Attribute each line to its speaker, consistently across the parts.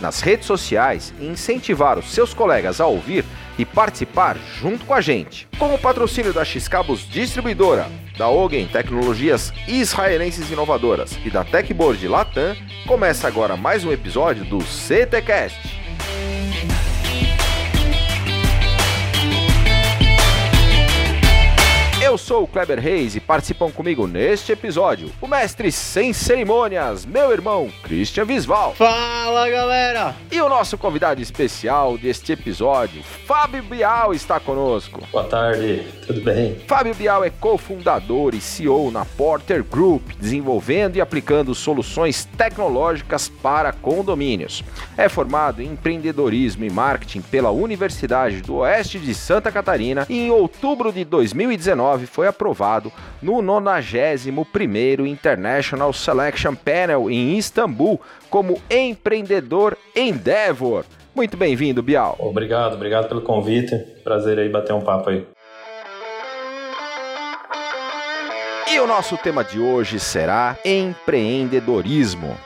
Speaker 1: nas redes sociais e incentivar os seus colegas a ouvir e participar junto com a gente. Com o patrocínio da X-Cabos Distribuidora, da Ogen Tecnologias Israelenses Inovadoras e da Techboard Latam, começa agora mais um episódio do CTcast. Eu sou o Kleber Reis e participam comigo neste episódio o mestre sem cerimônias, meu irmão Christian Visval.
Speaker 2: Fala galera!
Speaker 1: E o nosso convidado especial deste episódio, Fábio Bial, está conosco.
Speaker 3: Boa tarde, tudo bem?
Speaker 1: Fábio Bial é cofundador e CEO na Porter Group, desenvolvendo e aplicando soluções tecnológicas para condomínios. É formado em empreendedorismo e marketing pela Universidade do Oeste de Santa Catarina e em outubro de 2019 foi aprovado no 91º International Selection Panel em Istambul como empreendedor Endeavor. Muito bem-vindo, Bial.
Speaker 3: Obrigado, obrigado pelo convite. Prazer aí bater um papo aí.
Speaker 1: E o nosso tema de hoje será empreendedorismo.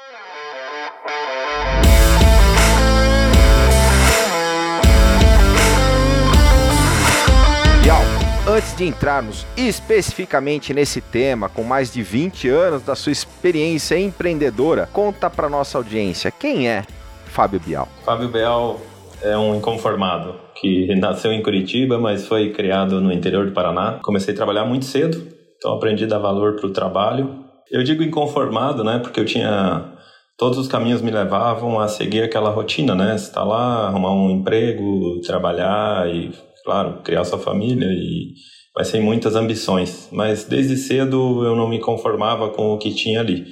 Speaker 1: Antes de entrarmos especificamente nesse tema, com mais de 20 anos da sua experiência empreendedora, conta para nossa audiência quem é Fábio Bial.
Speaker 3: Fábio Bial é um inconformado que nasceu em Curitiba, mas foi criado no interior do Paraná. Comecei a trabalhar muito cedo, então aprendi a dar valor para o trabalho. Eu digo inconformado, né, porque eu tinha todos os caminhos me levavam a seguir aquela rotina, né? Estar lá, arrumar um emprego, trabalhar e, claro, criar sua família e vai sem muitas ambições. Mas desde cedo eu não me conformava com o que tinha ali.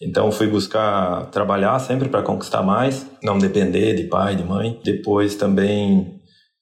Speaker 3: Então fui buscar trabalhar sempre para conquistar mais, não depender de pai, de mãe. Depois também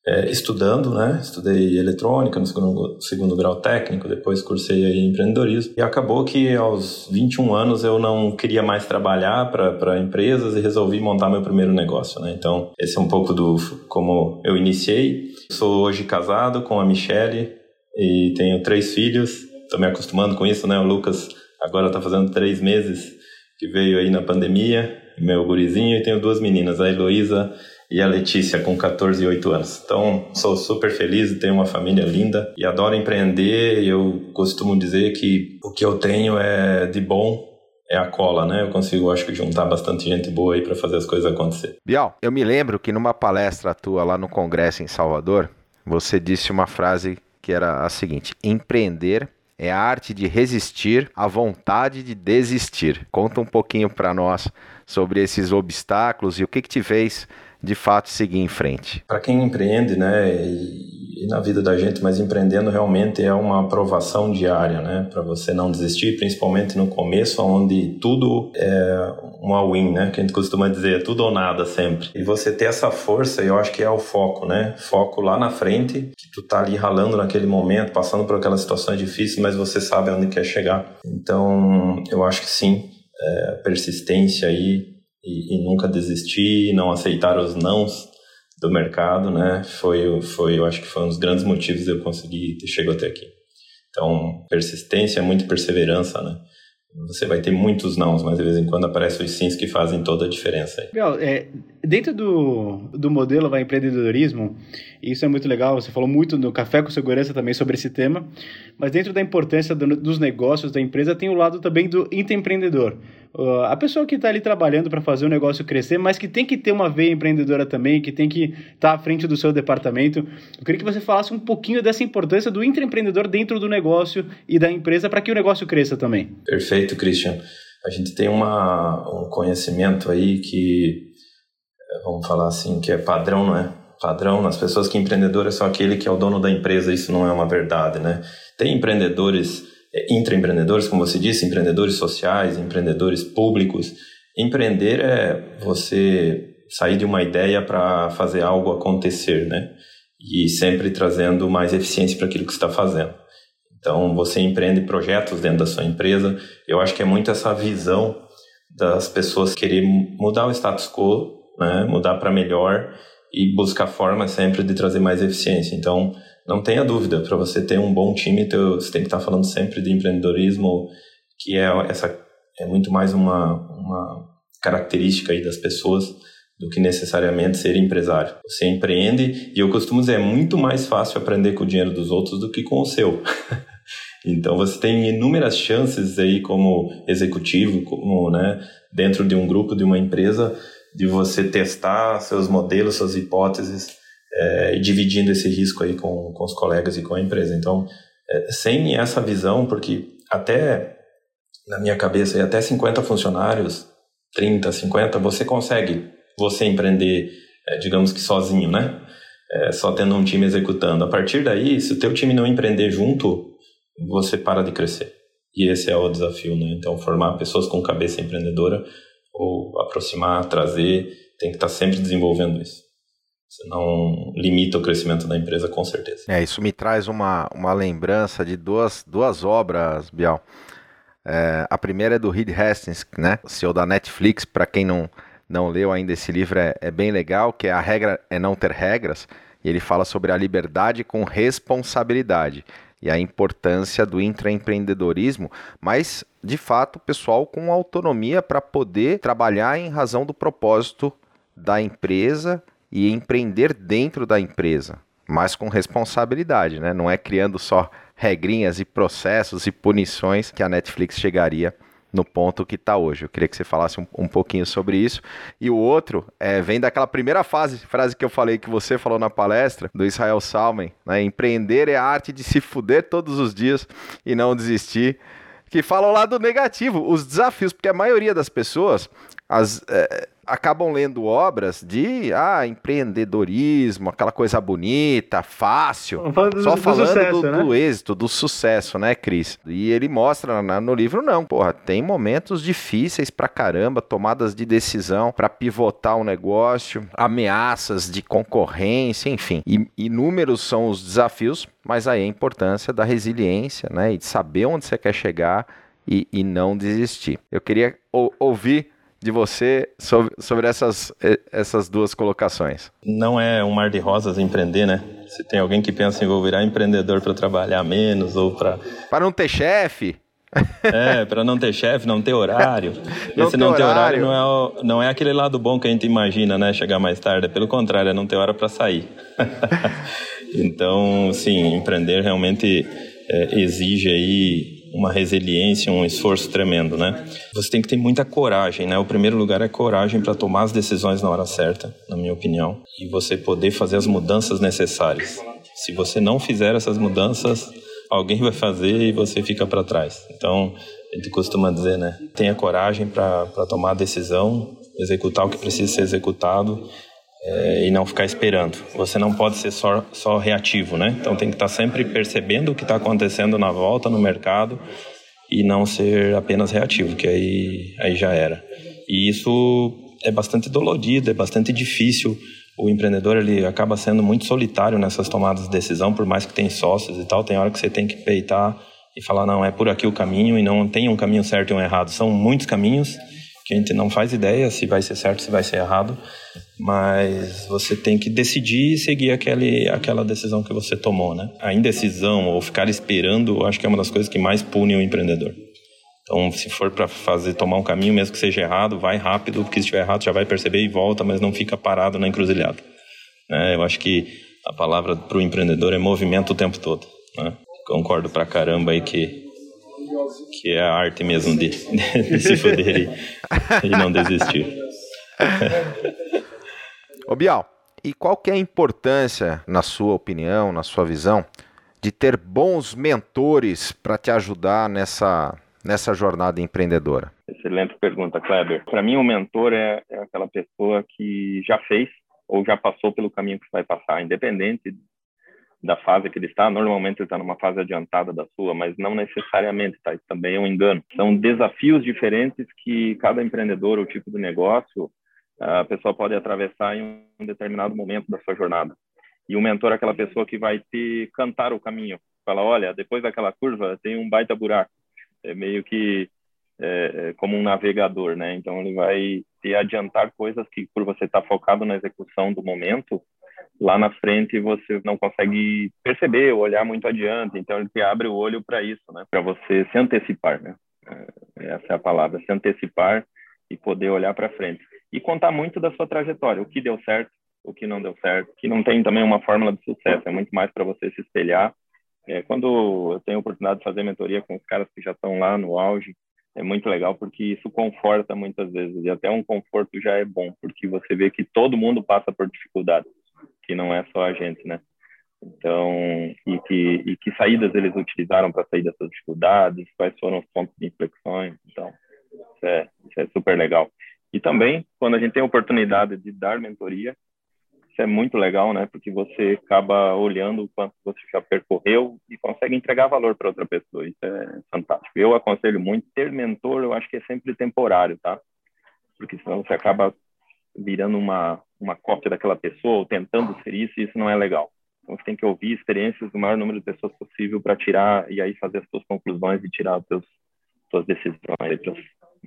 Speaker 3: é, estudando, né? Estudei eletrônica no segundo, segundo grau técnico, depois cursei aí empreendedorismo. E acabou que aos 21 anos eu não queria mais trabalhar para empresas e resolvi montar meu primeiro negócio, né? Então, esse é um pouco do como eu iniciei. Sou hoje casado com a Michelle e tenho três filhos. Estou me acostumando com isso, né? O Lucas agora está fazendo três meses que veio aí na pandemia, meu gurizinho, e tenho duas meninas, a Heloísa e a Letícia, com 14 e 8 anos. Então, sou super feliz, tenho uma família linda e adoro empreender. Eu costumo dizer que o que eu tenho é de bom é a cola, né? Eu consigo, acho que, juntar bastante gente boa aí para fazer as coisas acontecer.
Speaker 1: Bial, eu me lembro que numa palestra tua lá no Congresso em Salvador, você disse uma frase que era a seguinte: empreender é a arte de resistir à vontade de desistir. Conta um pouquinho para nós sobre esses obstáculos e o que, que te fez de fato seguir em frente.
Speaker 3: Para quem empreende, né, e, e, na vida da gente, mas empreendendo realmente é uma aprovação diária, né, para você não desistir, principalmente no começo, onde tudo é um all-in, né, que a gente costuma dizer, tudo ou nada sempre. E você ter essa força, eu acho que é o foco, né, foco lá na frente, que tu tá ali ralando naquele momento, passando por aquelas situações difíceis, mas você sabe onde quer chegar. Então, eu acho que sim, é, persistência aí e, e, nunca desistir, não aceitar os nãos do mercado, né? Foi, foi, eu acho que foi um dos grandes motivos de eu conseguir ter chegado até aqui. Então, persistência, muito perseverança, né? Você vai ter muitos nãos, mas de vez em quando aparecem os sims que fazem toda a diferença.
Speaker 2: Legal. É, dentro do, do modelo vai empreendedorismo, isso é muito legal, você falou muito no Café com Segurança também sobre esse tema, mas dentro da importância do, dos negócios da empresa tem o lado também do empreendedor. Uh, a pessoa que está ali trabalhando para fazer o negócio crescer, mas que tem que ter uma veia empreendedora também, que tem que estar tá à frente do seu departamento. Eu queria que você falasse um pouquinho dessa importância do empreendedor dentro do negócio e da empresa para que o negócio cresça também.
Speaker 3: Perfeito, Christian. A gente tem uma, um conhecimento aí que, vamos falar assim, que é padrão, não é? Padrão nas pessoas que empreendedor é só aquele que é o dono da empresa, isso não é uma verdade, né? Tem empreendedores intraempreendedores, como você disse, empreendedores sociais, empreendedores públicos. Empreender é você sair de uma ideia para fazer algo acontecer, né? E sempre trazendo mais eficiência para aquilo que está fazendo. Então, você empreende projetos dentro da sua empresa. Eu acho que é muito essa visão das pessoas querer mudar o status quo, né? Mudar para melhor e buscar formas sempre de trazer mais eficiência. Então, não tenha dúvida, para você ter um bom time, você tem que estar tá falando sempre de empreendedorismo, que é essa é muito mais uma, uma característica aí das pessoas do que necessariamente ser empresário. Você empreende e eu costumo dizer, é muito mais fácil aprender com o dinheiro dos outros do que com o seu. então você tem inúmeras chances aí como executivo, como, né, dentro de um grupo, de uma empresa, de você testar seus modelos, suas hipóteses é, e dividindo esse risco aí com, com os colegas e com a empresa. Então, é, sem essa visão, porque até na minha cabeça, e até 50 funcionários, 30, 50, você consegue você empreender, é, digamos que sozinho, né? É, só tendo um time executando. A partir daí, se o teu time não empreender junto, você para de crescer. E esse é o desafio, né? Então, formar pessoas com cabeça empreendedora ou aproximar, trazer, tem que estar sempre desenvolvendo isso. Senão limita o crescimento da empresa, com certeza.
Speaker 1: É, isso me traz uma, uma lembrança de duas, duas obras, Bial. É, a primeira é do Reed Hastings, né? O CEO da Netflix, para quem não, não leu ainda esse livro, é, é bem legal, que é A Regra é Não Ter Regras, e ele fala sobre a liberdade com responsabilidade e a importância do intraempreendedorismo, mas de fato, pessoal com autonomia para poder trabalhar em razão do propósito da empresa e empreender dentro da empresa, mas com responsabilidade, né? Não é criando só regrinhas e processos e punições que a Netflix chegaria no ponto que está hoje. Eu queria que você falasse um, um, pouquinho sobre isso. E o outro é, vem daquela primeira fase, frase que eu falei que você falou na palestra, do Israel Salmen, né? Empreender é a arte de se fuder todos os dias e não desistir. Que fala o lado negativo, os desafios, porque a maioria das pessoas as, é, acabam lendo obras de ah, empreendedorismo, aquela coisa bonita, fácil. Do, só falando do, sucesso, do, né? do, êxito, do sucesso, né, Cris? E ele mostra no livro, não, porra, tem momentos difíceis pra caramba, tomadas de decisão para pivotar o um negócio, ameaças de concorrência, enfim. E inúmeros são os desafios, mas aí a importância da resiliência, né? E de saber onde você quer chegar e, e não desistir. Eu queria ouvir de você sobre, sobre essas, essas duas colocações.
Speaker 3: Não é um mar de rosas empreender, né? Se tem alguém que pensa em vou virar empreendedor para trabalhar menos ou para.
Speaker 1: Para não ter chefe.
Speaker 3: É, para não ter chefe, não ter horário. não Esse ter não ter horário, horário não, é o, não é aquele lado bom que a gente imagina, né? Chegar mais tarde. É pelo contrário, é não ter hora para sair. então, sim, empreender realmente é, exige aí uma resiliência, um esforço tremendo, né? Você tem que ter muita coragem, né? O primeiro lugar é coragem para tomar as decisões na hora certa, na minha opinião, e você poder fazer as mudanças necessárias. Se você não fizer essas mudanças, alguém vai fazer e você fica para trás. Então, a gente costuma dizer, né? Tenha coragem para tomar a decisão, executar o que precisa ser executado é, e não ficar esperando. Você não pode ser só, só reativo, né? Então tem que estar sempre percebendo o que está acontecendo na volta no mercado e não ser apenas reativo, que aí, aí já era. E isso é bastante dolorido, é bastante difícil. O empreendedor ele acaba sendo muito solitário nessas tomadas de decisão, por mais que tenha sócios e tal. Tem hora que você tem que peitar e falar não é por aqui o caminho e não tem um caminho certo e um errado. São muitos caminhos que a gente não faz ideia se vai ser certo, se vai ser errado, mas você tem que decidir e seguir aquele, aquela decisão que você tomou, né? A indecisão ou ficar esperando, acho que é uma das coisas que mais pune o empreendedor. Então, se for para fazer tomar um caminho, mesmo que seja errado, vai rápido, porque se estiver errado já vai perceber e volta, mas não fica parado na encruzilhada. Né? Eu acho que a palavra para o empreendedor é movimento o tempo todo. Né? Concordo pra caramba aí que que é a arte mesmo de, de se foder e, e não desistir.
Speaker 1: Ô Bial, e qual que é a importância, na sua opinião, na sua visão, de ter bons mentores para te ajudar nessa, nessa jornada empreendedora?
Speaker 4: Excelente pergunta, Kleber. Para mim, o mentor é, é aquela pessoa que já fez ou já passou pelo caminho que vai passar, independente da fase que ele está, normalmente ele está numa fase adiantada da sua, mas não necessariamente, tá? Isso também é um engano. São desafios diferentes que cada empreendedor ou tipo de negócio a pessoa pode atravessar em um determinado momento da sua jornada. E o mentor é aquela pessoa que vai te cantar o caminho. Fala, olha, depois daquela curva tem um baita buraco. É meio que é, é como um navegador, né? Então ele vai te adiantar coisas que por você estar tá focado na execução do momento, lá na frente você não consegue perceber, olhar muito adiante. Então ele te abre o olho para isso, né? Para você se antecipar, né? É, essa é a palavra, se antecipar e poder olhar para frente e contar muito da sua trajetória, o que deu certo, o que não deu certo, que não tem também uma fórmula de sucesso, é muito mais para você se espelhar. É, quando eu tenho a oportunidade de fazer mentoria com os caras que já estão lá no auge, é muito legal porque isso conforta muitas vezes e até um conforto já é bom porque você vê que todo mundo passa por dificuldades, que não é só a gente, né? Então, e que, e que saídas eles utilizaram para sair dessas dificuldades, quais foram os pontos de inflexões, então, isso é, isso é super legal. E também, quando a gente tem a oportunidade de dar mentoria, isso é muito legal, né? Porque você acaba olhando o quanto você já percorreu e consegue entregar valor para outra pessoa. Isso é fantástico. Eu aconselho muito ter mentor, eu acho que é sempre temporário, tá? Porque senão você acaba virando uma uma cópia daquela pessoa ou tentando ser isso, e isso não é legal. Então você tem que ouvir experiências do maior número de pessoas possível para tirar e aí fazer as suas conclusões e tirar as suas decisões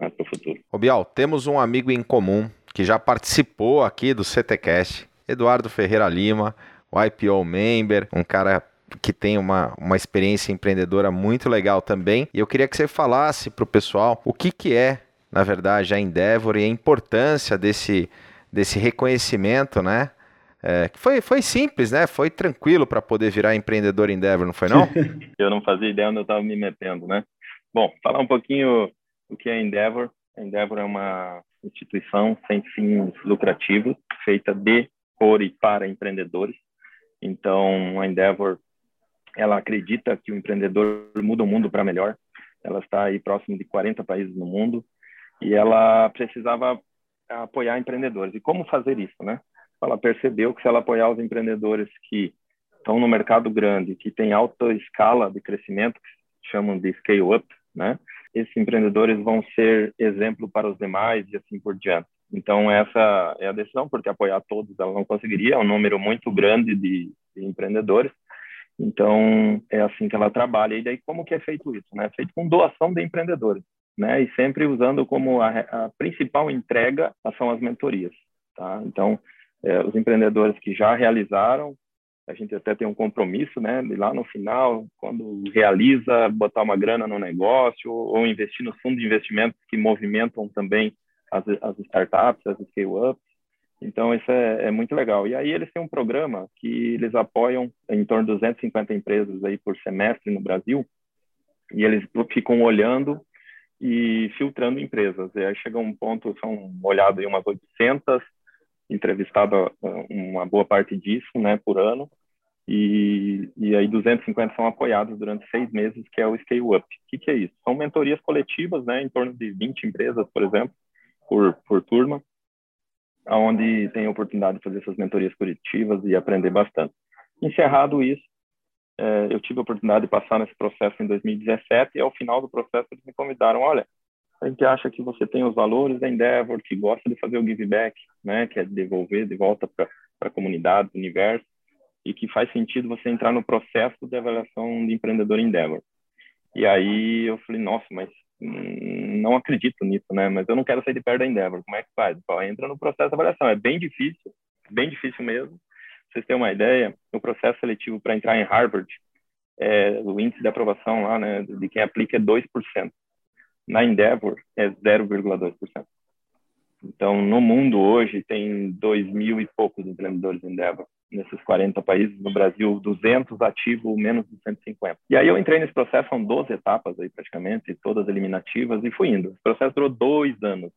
Speaker 4: mais para o futuro.
Speaker 1: Ô Bial, temos um amigo em comum que já participou aqui do CTCast, Eduardo Ferreira Lima, o IPO member, um cara que tem uma, uma experiência empreendedora muito legal também. E eu queria que você falasse para o pessoal o que, que é, na verdade, a Endeavor e a importância desse, desse reconhecimento, né? É, foi, foi simples, né? Foi tranquilo para poder virar empreendedor Endeavor, não foi não?
Speaker 4: eu não fazia ideia onde eu estava me metendo, né? Bom, falar um pouquinho o que é a Endeavor. A Endeavor é uma instituição sem fins lucrativos, feita de, por e para empreendedores. Então, a Endeavor, ela acredita que o empreendedor muda o mundo para melhor. Ela está aí próximo de 40 países no mundo e ela precisava apoiar empreendedores. E como fazer isso, né? Ela percebeu que se ela apoiar os empreendedores que estão no mercado grande, que tem alta escala de crescimento, que chamam de scale up, né? Esses empreendedores vão ser exemplo para os demais e assim por diante. Então, essa é a decisão, porque apoiar todos ela não conseguiria, é um número muito grande de, de empreendedores. Então, é assim que ela trabalha. E daí, como que é feito isso? Né? É feito com doação de empreendedores, né? E sempre usando como a, a principal entrega são as mentorias, tá? Então, é, os empreendedores que já realizaram a gente até tem um compromisso, né, de lá no final, quando realiza, botar uma grana no negócio ou investir nos fundos de investimentos que movimentam também as, as startups, as scale-ups. Então, isso é, é, muito legal. E aí eles têm um programa que eles apoiam em torno de 250 empresas aí por semestre no Brasil, e eles ficam olhando e filtrando empresas. E aí chega um ponto, são olhados em umas 800, entrevistado uma boa parte disso, né, por ano. E, e aí 250 são apoiados durante seis meses, que é o Scale Up. O que, que é isso? São mentorias coletivas, né, em torno de 20 empresas, por exemplo, por, por turma, onde tem a oportunidade de fazer essas mentorias coletivas e aprender bastante. Encerrado isso, é, eu tive a oportunidade de passar nesse processo em 2017 e ao final do processo eles me convidaram, olha, a gente acha que você tem os valores da Endeavor, que gosta de fazer o give back, né, que é devolver de volta para a comunidade, o universo, e que faz sentido você entrar no processo de avaliação de empreendedor Endeavor. E aí eu falei, nossa, mas não acredito nisso, né? Mas eu não quero sair de perto da Endeavor. Como é que faz? Pô, entra no processo de avaliação. É bem difícil, bem difícil mesmo. Pra vocês terem uma ideia, o processo seletivo para entrar em Harvard, é, o índice de aprovação lá, né, de quem aplica é 2% na Endeavor é 0,2%. Então, no mundo hoje, tem 2 mil e poucos empreendedores Endeavor, nesses 40 países. No Brasil, 200 ativos, menos de 150. E aí eu entrei nesse processo, são 12 etapas aí praticamente, todas eliminativas, e fui indo. O processo durou dois anos.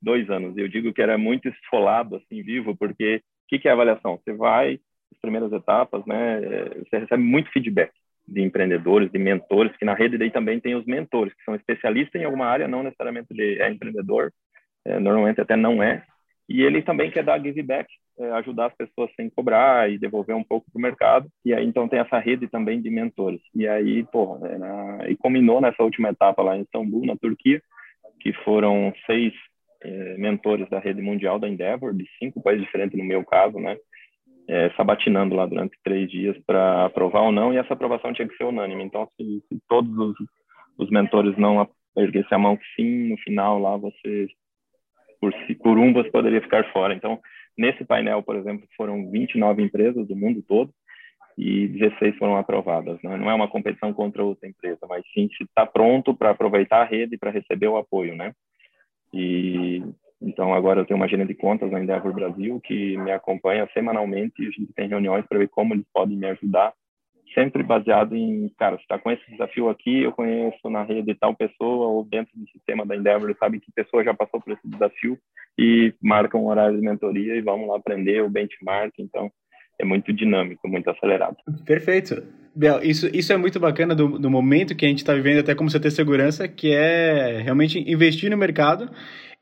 Speaker 4: Dois anos. Eu digo que era muito esfolado, assim, vivo, porque o que, que é avaliação? Você vai, as primeiras etapas, né, você recebe muito feedback de empreendedores, de mentores, que na rede daí também tem os mentores, que são especialistas em alguma área, não necessariamente é empreendedor, é, normalmente até não é, e ele também quer dar give back, é, ajudar as pessoas sem cobrar e devolver um pouco para o mercado, e aí então tem essa rede também de mentores. E aí, pô, é, e combinou nessa última etapa lá em Istambul, na Turquia, que foram seis é, mentores da rede mundial da Endeavor, de cinco países diferentes no meu caso, né? É, sabatinando lá durante três dias para aprovar ou não, e essa aprovação tinha que ser unânime. Então, se, se todos os, os, mentores não erguessem a mão sim, no final lá você, por, por um, você poderia ficar fora. Então, nesse painel, por exemplo, foram 29 empresas do mundo todo, e 16 foram aprovadas. Né? Não é uma competição contra outra empresa, mas sim se está pronto para aproveitar a rede para receber o apoio, né? E então agora eu tenho uma gerente de contas na Endeavor Brasil que me acompanha semanalmente e a gente tem reuniões para ver como eles podem me ajudar, sempre baseado em, cara, se está com esse desafio aqui, eu conheço na rede tal pessoa ou dentro do sistema da Endeavor, sabe que pessoa já passou por esse desafio e marca um horário de mentoria e vamos lá aprender o benchmark, então é muito dinâmico, muito acelerado.
Speaker 2: Perfeito. Bel, isso, isso é muito bacana do, do momento que a gente está vivendo até como CT Segurança, que é realmente investir no mercado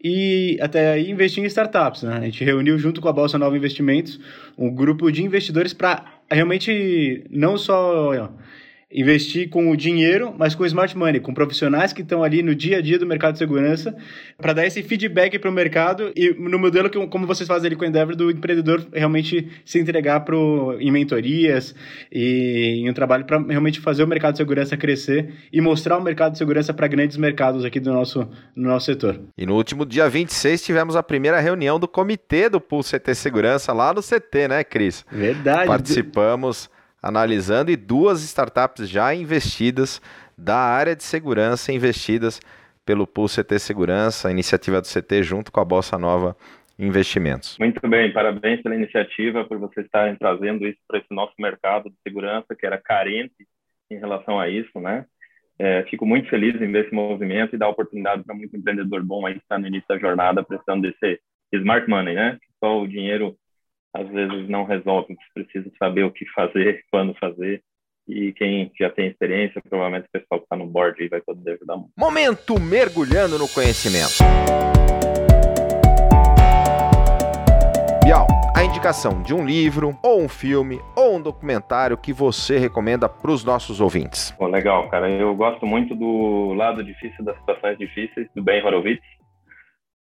Speaker 2: e até aí investir em startups. Né? A gente reuniu junto com a Bolsa Nova Investimentos um grupo de investidores para realmente não só investir com o dinheiro, mas com o smart money, com profissionais que estão ali no dia a dia do mercado de segurança, para dar esse feedback para o mercado e no modelo que, como vocês fazem ali com o Endeavor, do empreendedor realmente se entregar pro, em mentorias e em um trabalho para realmente fazer o mercado de segurança crescer e mostrar o mercado de segurança para grandes mercados aqui do nosso, no nosso setor.
Speaker 1: E no último dia 26 tivemos a primeira reunião do comitê do Pool CT Segurança lá no CT, né, Cris?
Speaker 2: Verdade.
Speaker 1: Participamos analisando e duas startups já investidas da área de segurança investidas pelo Pool CT Segurança, iniciativa do CT junto com a Bossa Nova Investimentos.
Speaker 4: Muito bem, parabéns pela iniciativa, por vocês estarem trazendo isso para esse nosso mercado de segurança que era carente em relação a isso, né? É, fico muito feliz em ver esse movimento e dar oportunidade para muito empreendedor bom aí que está no início da jornada precisando desse smart money, né? Só o dinheiro às vezes não resolve, precisa saber o que fazer, quando fazer. E quem já tem experiência, provavelmente o pessoal que está no board aí vai poder ajudar muito.
Speaker 1: Momento mergulhando no conhecimento. Bial, a indicação de um livro, ou um filme, ou um documentário que você recomenda para os nossos ouvintes.
Speaker 4: Bom, legal, cara. Eu gosto muito do Lado Difícil das Situações Difíceis, do Ben Horowitz.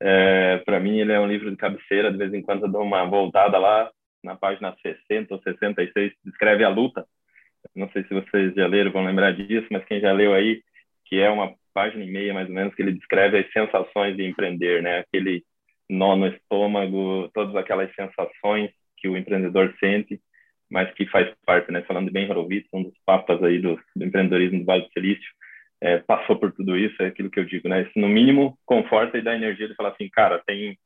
Speaker 4: É, para mim, ele é um livro de cabeceira. De vez em quando eu dou uma voltada lá na página 60 ou 66, descreve a luta. Não sei se vocês já leram, vão lembrar disso, mas quem já leu aí, que é uma página e meia mais ou menos, que ele descreve as sensações de empreender, né? Aquele nó no estômago, todas aquelas sensações que o empreendedor sente, mas que faz parte, né? Falando bem Horowitz, um dos papas aí do, do empreendedorismo do Vale do Silício, é, passou por tudo isso, é aquilo que eu digo, né? Isso, no mínimo, conforta e dá energia de falar assim, cara, tem,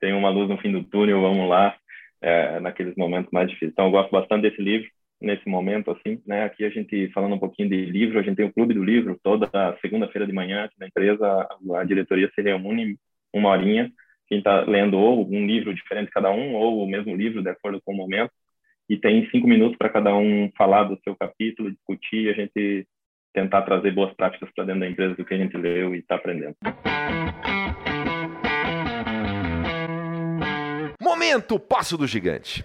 Speaker 4: tem uma luz no fim do túnel, vamos lá, é, naqueles momentos mais difíceis. Então, eu gosto bastante desse livro, nesse momento, assim, né? Aqui a gente, falando um pouquinho de livro, a gente tem o Clube do Livro, toda segunda-feira de manhã, aqui na empresa, a, diretoria se reúne uma horinha, quem está lendo ou um livro diferente cada um, ou o mesmo livro, de acordo com o momento, e tem cinco minutos para cada um falar do seu capítulo, discutir, a gente tentar trazer boas práticas para dentro da empresa do que a gente leu e está aprendendo.
Speaker 1: Momento Passo do Gigante.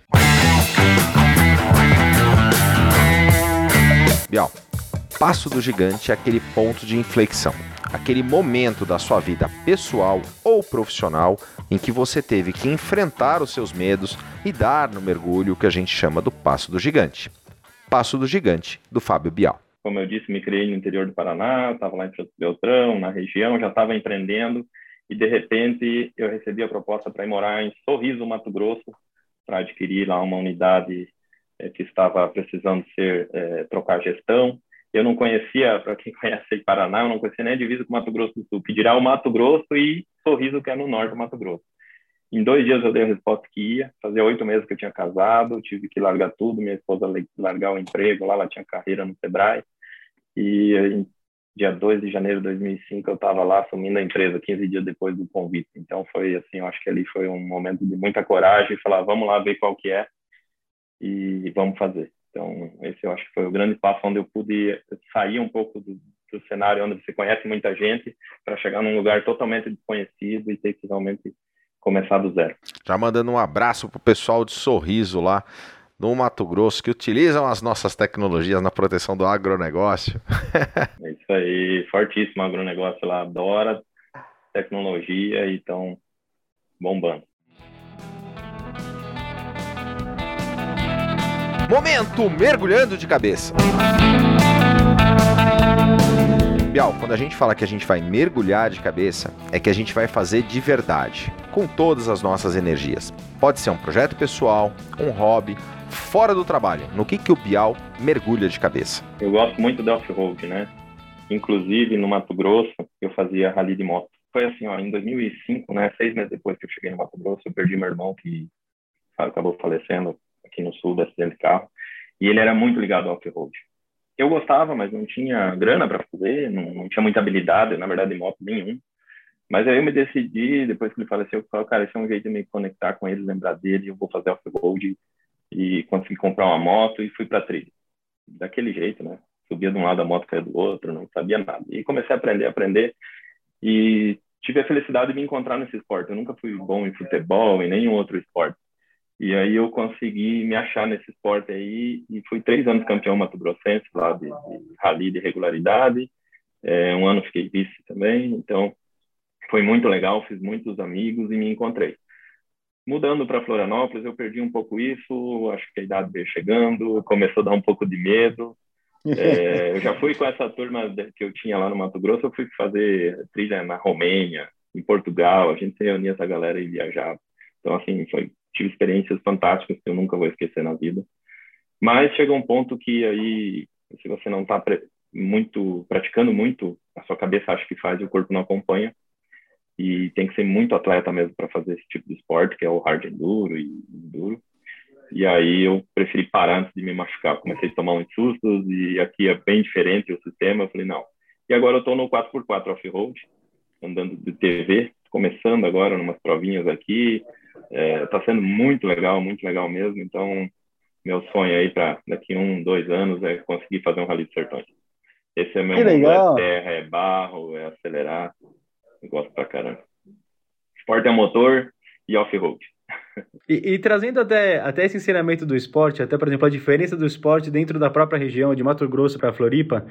Speaker 1: Bial, Passo do Gigante é aquele ponto de inflexão, aquele momento da sua vida pessoal ou profissional em que você teve que enfrentar os seus medos e dar no mergulho que a gente chama do Passo do Gigante. Passo do Gigante, do Fábio Bial
Speaker 4: como eu disse, me criei no interior do Paraná, estava lá em Beltrão, na região, já estava empreendendo e de repente eu recebi a proposta para ir morar em Sorriso, Mato Grosso, para adquirir lá uma unidade é, que estava precisando ser é, trocar gestão. Eu não conhecia, para quem conhece Paraná, eu não conhecia nem a divisa com Mato Grosso do Sul, que dirá o Mato Grosso e Sorriso, que é no norte do Mato Grosso. Em dois dias eu dei a resposta que ia. Fazia oito meses que eu tinha casado, tive que largar tudo. Minha esposa largar o emprego lá, ela tinha carreira no Sebrae. E em dia 2 de janeiro de 2005 eu estava lá assumindo a empresa 15 dias depois do convite. Então foi assim, eu acho que ali foi um momento de muita coragem, falar, vamos lá ver qual que é e vamos fazer. Então esse eu acho que foi o grande passo onde eu pude sair um pouco do, do cenário onde você conhece muita gente para chegar num lugar totalmente desconhecido e ter que realmente começar do zero.
Speaker 1: Já mandando um abraço pro pessoal de Sorriso lá no Mato Grosso que utilizam as nossas tecnologias na proteção do agronegócio.
Speaker 4: é isso aí, fortíssimo agronegócio lá, adora tecnologia, então bombando.
Speaker 1: Momento mergulhando de cabeça. Bial, quando a gente fala que a gente vai mergulhar de cabeça, é que a gente vai fazer de verdade, com todas as nossas energias. Pode ser um projeto pessoal, um hobby, fora do trabalho. No que, que o Bial mergulha de cabeça?
Speaker 4: Eu gosto muito da off-road, né? Inclusive, no Mato Grosso, eu fazia rally de moto. Foi assim, ó, em 2005, né? Seis meses depois que eu cheguei no Mato Grosso, eu perdi meu irmão, que acabou falecendo aqui no sul, do acidente de carro. E ele era muito ligado ao off-road. Eu gostava, mas não tinha grana para fazer, não, não, tinha muita habilidade, na verdade, em moto nenhum. Mas aí eu me decidi, depois que ele faleceu, eu falei, cara, esse é um jeito de me conectar com eles, lembrar dele, eu vou fazer off-road e consegui comprar uma moto e fui para trilha. Daquele jeito, né? Subia de um lado, a moto caía do outro, não sabia nada. E comecei a aprender, a aprender e tive a felicidade de me encontrar nesse esporte. Eu nunca fui bom em futebol e nenhum outro esporte. E aí eu consegui me achar nesse esporte aí e fui três anos campeão mato-grossense lá de, de rally de regularidade. É, um ano fiquei vice também, então foi muito legal, fiz muitos amigos e me encontrei. Mudando para Florianópolis, eu perdi um pouco isso, acho que a idade veio chegando, começou a dar um pouco de medo. É, eu já fui com essa turma que eu tinha lá no Mato Grosso, eu fui fazer trilha na Romênia, em Portugal, a gente reunia essa galera e viajava. Então, assim, foi tive experiências fantásticas que eu nunca vou esquecer na vida. Mas chega um ponto que aí, se você não está muito praticando muito, a sua cabeça acha que faz e o corpo não acompanha. E tem que ser muito atleta mesmo para fazer esse tipo de esporte, que é o hard enduro e enduro. E aí eu preferi parar antes de me machucar. Comecei a tomar uns sustos e aqui é bem diferente o sistema. Eu falei, não. E agora eu estou no 4x4 off-road, andando de TV, começando agora umas provinhas aqui, Está é, tá sendo muito legal, muito legal mesmo. Então, meu sonho aí para daqui um, dois anos é conseguir fazer um Rally de Sertões. Esse é meu
Speaker 2: que
Speaker 4: mundo,
Speaker 2: legal.
Speaker 4: é terra, é barro, é acelerar. Eu gosto pra caramba. Esporte é motor e off-road.
Speaker 2: E, e, trazendo até, até esse ensinamento do esporte, até, por exemplo, a diferença do esporte dentro da própria região, de Mato Grosso para Floripa,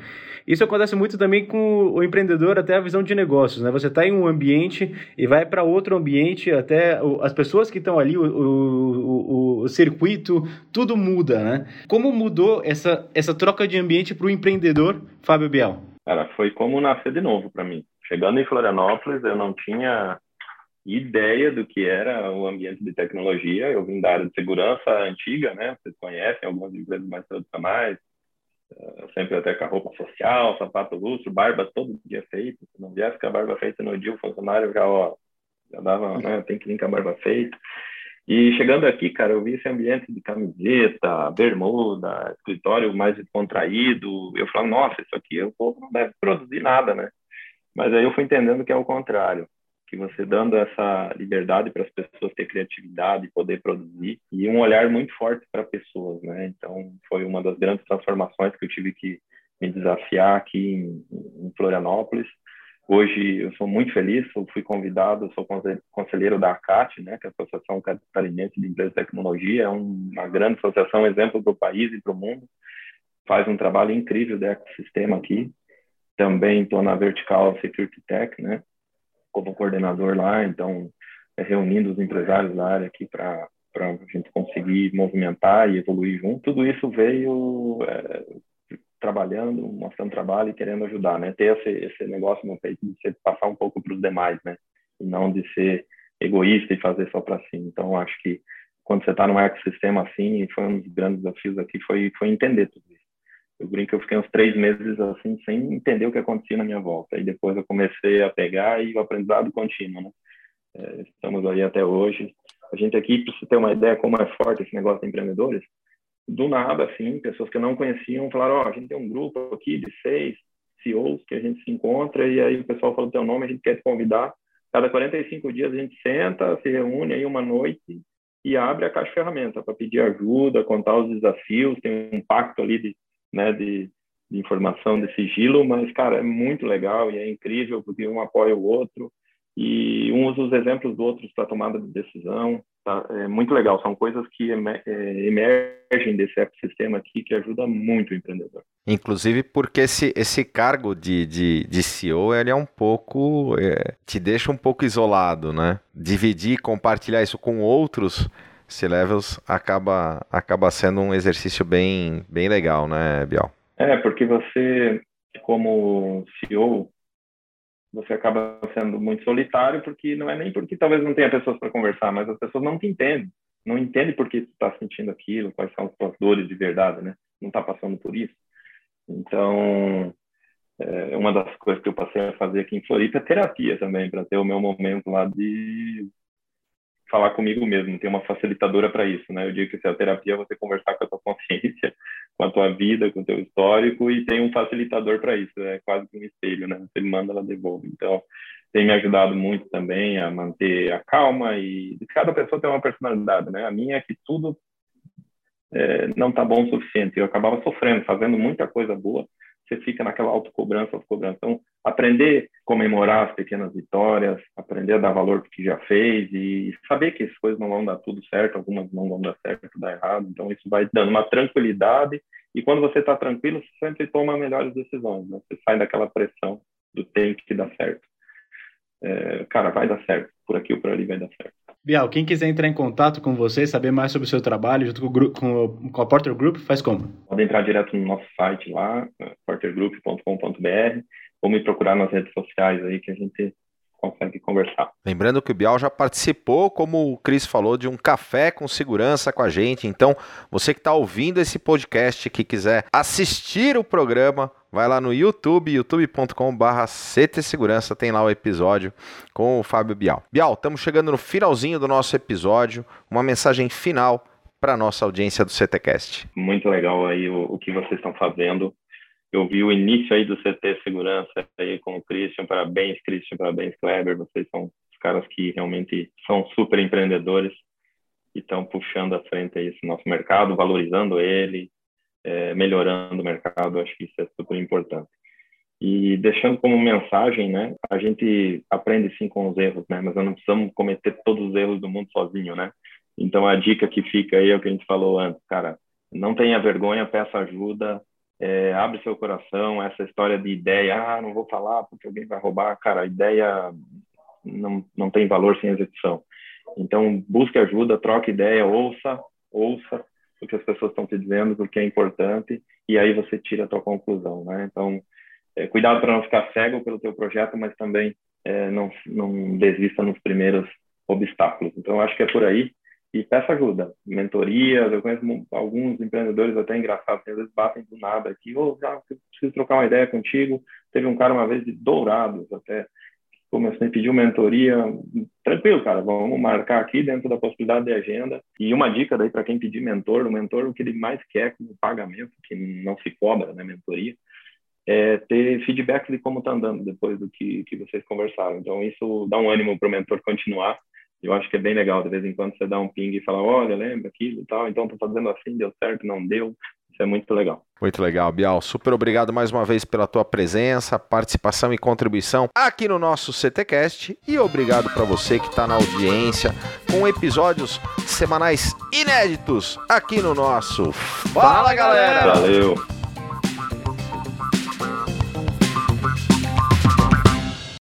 Speaker 2: isso acontece muito também com o empreendedor, até a visão de negócios, né? Você está em um ambiente e vai para outro ambiente, até as pessoas que estão ali, o, o, o, o, circuito, tudo muda, né? Como mudou essa, essa troca de ambiente para o empreendedor, Fábio Biel?
Speaker 4: Cara, foi como nascer de novo para mim. Chegando em Florianópolis, eu não tinha ideia do que era o ambiente de tecnologia. Eu vim da área de segurança antiga, né? Vocês conhecem algumas empresas mais tradicionais, uh, sempre até com a roupa social, sapato lustro, barba todo dia feita. Se não viesse com a barba feita no dia, o funcionário já, ó, já dava, né? Tem que vir com a barba feita. E chegando aqui, cara, eu vi esse ambiente de camiseta, bermuda, escritório mais descontraído. Eu falei, nossa, isso aqui o povo não deve produzir nada, né? Mas aí eu fui entendendo que é o contrário que você dando essa liberdade para as pessoas ter criatividade, poder produzir e um olhar muito forte para pessoas, né? Então foi uma das grandes transformações que eu tive que me desafiar aqui em, em Florianópolis. Hoje eu sou muito feliz, eu fui convidado, sou conselheiro da ACAT, né, que é a Associação Catarinense de Empresas de Tecnologia, é uma grande associação, exemplo para o país e para o mundo. Faz um trabalho incrível de ecossistema aqui. Também estou na Vertical Security Tech, né, como coordenador lá, então é, reunindo os empresários da área aqui para para a gente conseguir movimentar e evoluir junto. Tudo isso veio é, trabalhando, mostrando trabalho e querendo ajudar, né? Ter esse, esse negócio no peito de você passar um pouco para os demais, né? E não de ser egoísta e fazer só para si. Então, acho que quando você está num ecossistema assim, foi um dos grandes desafios aqui, foi, foi entender tudo isso. Eu brinco que eu fiquei uns três meses assim, sem entender o que acontecia na minha volta. E depois eu comecei a pegar e o aprendizado contínuo, né? É, estamos aí até hoje. A gente aqui, para você ter uma ideia como é forte esse negócio de empreendedores, do nada, assim, pessoas que não conheciam falaram, ó, oh, a gente tem um grupo aqui de seis CEOs que a gente se encontra e aí o pessoal falou teu nome, a gente quer te convidar. Cada 45 dias a gente senta, se reúne aí uma noite e abre a caixa de ferramenta para pedir ajuda, contar os desafios, tem um pacto ali de né, de, de informação, de sigilo, mas, cara, é muito legal e é incrível porque um apoia o outro e um usa os exemplos do outro para tomada de decisão. tá, é muito legal. São coisas que é, emergem desse ecossistema aqui que ajuda muito o empreendedor.
Speaker 1: Inclusive porque esse, esse cargo de, de, de CEO ele é um pouco é, te deixa um pouco isolado, né? Dividir, compartilhar isso com outros C-Levels acaba, acaba sendo um exercício bem, bem legal, né, Bial?
Speaker 4: É, porque você, como CEO, você acaba sendo muito solitário, porque não é nem porque talvez não tenha pessoas para conversar, mas as pessoas não te entendem. Não entendem por que tu está sentindo aquilo, quais são as tuas dores de verdade, né? Não está passando por isso. Então, é, uma das coisas que eu passei a fazer aqui em Floripa é terapia também, para ter o meu momento lá de falar comigo mesmo, ter uma facilitadora para isso, né? Eu digo que se a terapia é você conversar com a tua consciência, com a tua vida, com o teu histórico e tem um facilitador para isso, é quase que um espelho, né? Você manda, ela devolve. Então, tem me ajudado muito também a manter a calma e cada pessoa tem uma personalidade, né? A minha é que tudo é, não tá bom o suficiente. Eu acabava sofrendo, fazendo muita coisa boa, você fica naquela autocobrança, autocobrança. Então, aprender a comemorar as pequenas vitórias, aprender a dar valor para o que já fez e saber que as coisas não vão dar tudo certo, algumas não vão dar certo, dar errado. Então, isso vai dando uma tranquilidade e quando você está tranquilo, você sempre toma melhores decisões. Né? Você sai daquela pressão do tem que dar certo. É, cara, vai dar certo. Por aqui ou por ali vai dar certo.
Speaker 2: Bial, quem quiser entrar em contato com você, saber mais sobre o seu trabalho junto com, com, com a Porter Group, faz como?
Speaker 4: Pode entrar direto no nosso site lá, portergroup.com.br, ou me procurar nas redes sociais aí que a gente consegue conversar.
Speaker 1: Lembrando que o Bial já participou, como o Cris falou, de um café com segurança com a gente. Então, você que está ouvindo esse podcast, que quiser assistir o programa, vai lá no YouTube, youtube.com.br Segurança, tem lá o episódio com o Fábio Bial. Bial, estamos chegando no finalzinho do nosso episódio, uma mensagem final para a nossa audiência do CTcast.
Speaker 4: Muito legal aí o, o que vocês estão fazendo eu vi o início aí do CT Segurança aí com o Christian, parabéns Christian, parabéns Kleber, vocês são os caras que realmente são super empreendedores e estão puxando à frente esse nosso mercado, valorizando ele, é, melhorando o mercado, acho que isso é super importante. E deixando como mensagem, né, a gente aprende sim com os erros, né, mas não precisamos cometer todos os erros do mundo sozinho, né? Então a dica que fica aí é o que a gente falou antes, cara, não tenha vergonha, peça ajuda, é, abre seu coração, essa história de ideia, ah, não vou falar porque alguém vai roubar, cara, a ideia não, não tem valor sem execução. Então, busque ajuda, troque ideia, ouça, ouça o que as pessoas estão te dizendo, o que é importante, e aí você tira a tua conclusão, né? Então, é, cuidado para não ficar cego pelo teu projeto, mas também é, não, não desista nos primeiros obstáculos. Então, acho que é por aí e peça ajuda, mentorias. Eu conheço alguns empreendedores até engraçados, às vezes batem do nada aqui, ou oh, já preciso trocar uma ideia contigo. Teve um cara uma vez de Dourados até, comecei a pedir uma mentoria, tranquilo, cara, vamos marcar aqui dentro da possibilidade de agenda. E uma dica daí para quem pedir mentor, o mentor o que ele mais quer como pagamento, que não se cobra, né, mentoria, é ter feedback de como está andando depois do que, que vocês conversaram. Então, isso dá um ânimo para o mentor continuar eu acho que é bem legal, de vez em quando você dá um ping e fala, olha, lembra aquilo e tal, então tô fazendo assim, deu certo, não deu. Isso é muito legal.
Speaker 1: Muito legal, Bial. Super obrigado mais uma vez pela tua presença, participação e contribuição aqui no nosso CTcast e obrigado para você que está na audiência com episódios semanais inéditos aqui no nosso Fala, Fala galera.
Speaker 4: Valeu.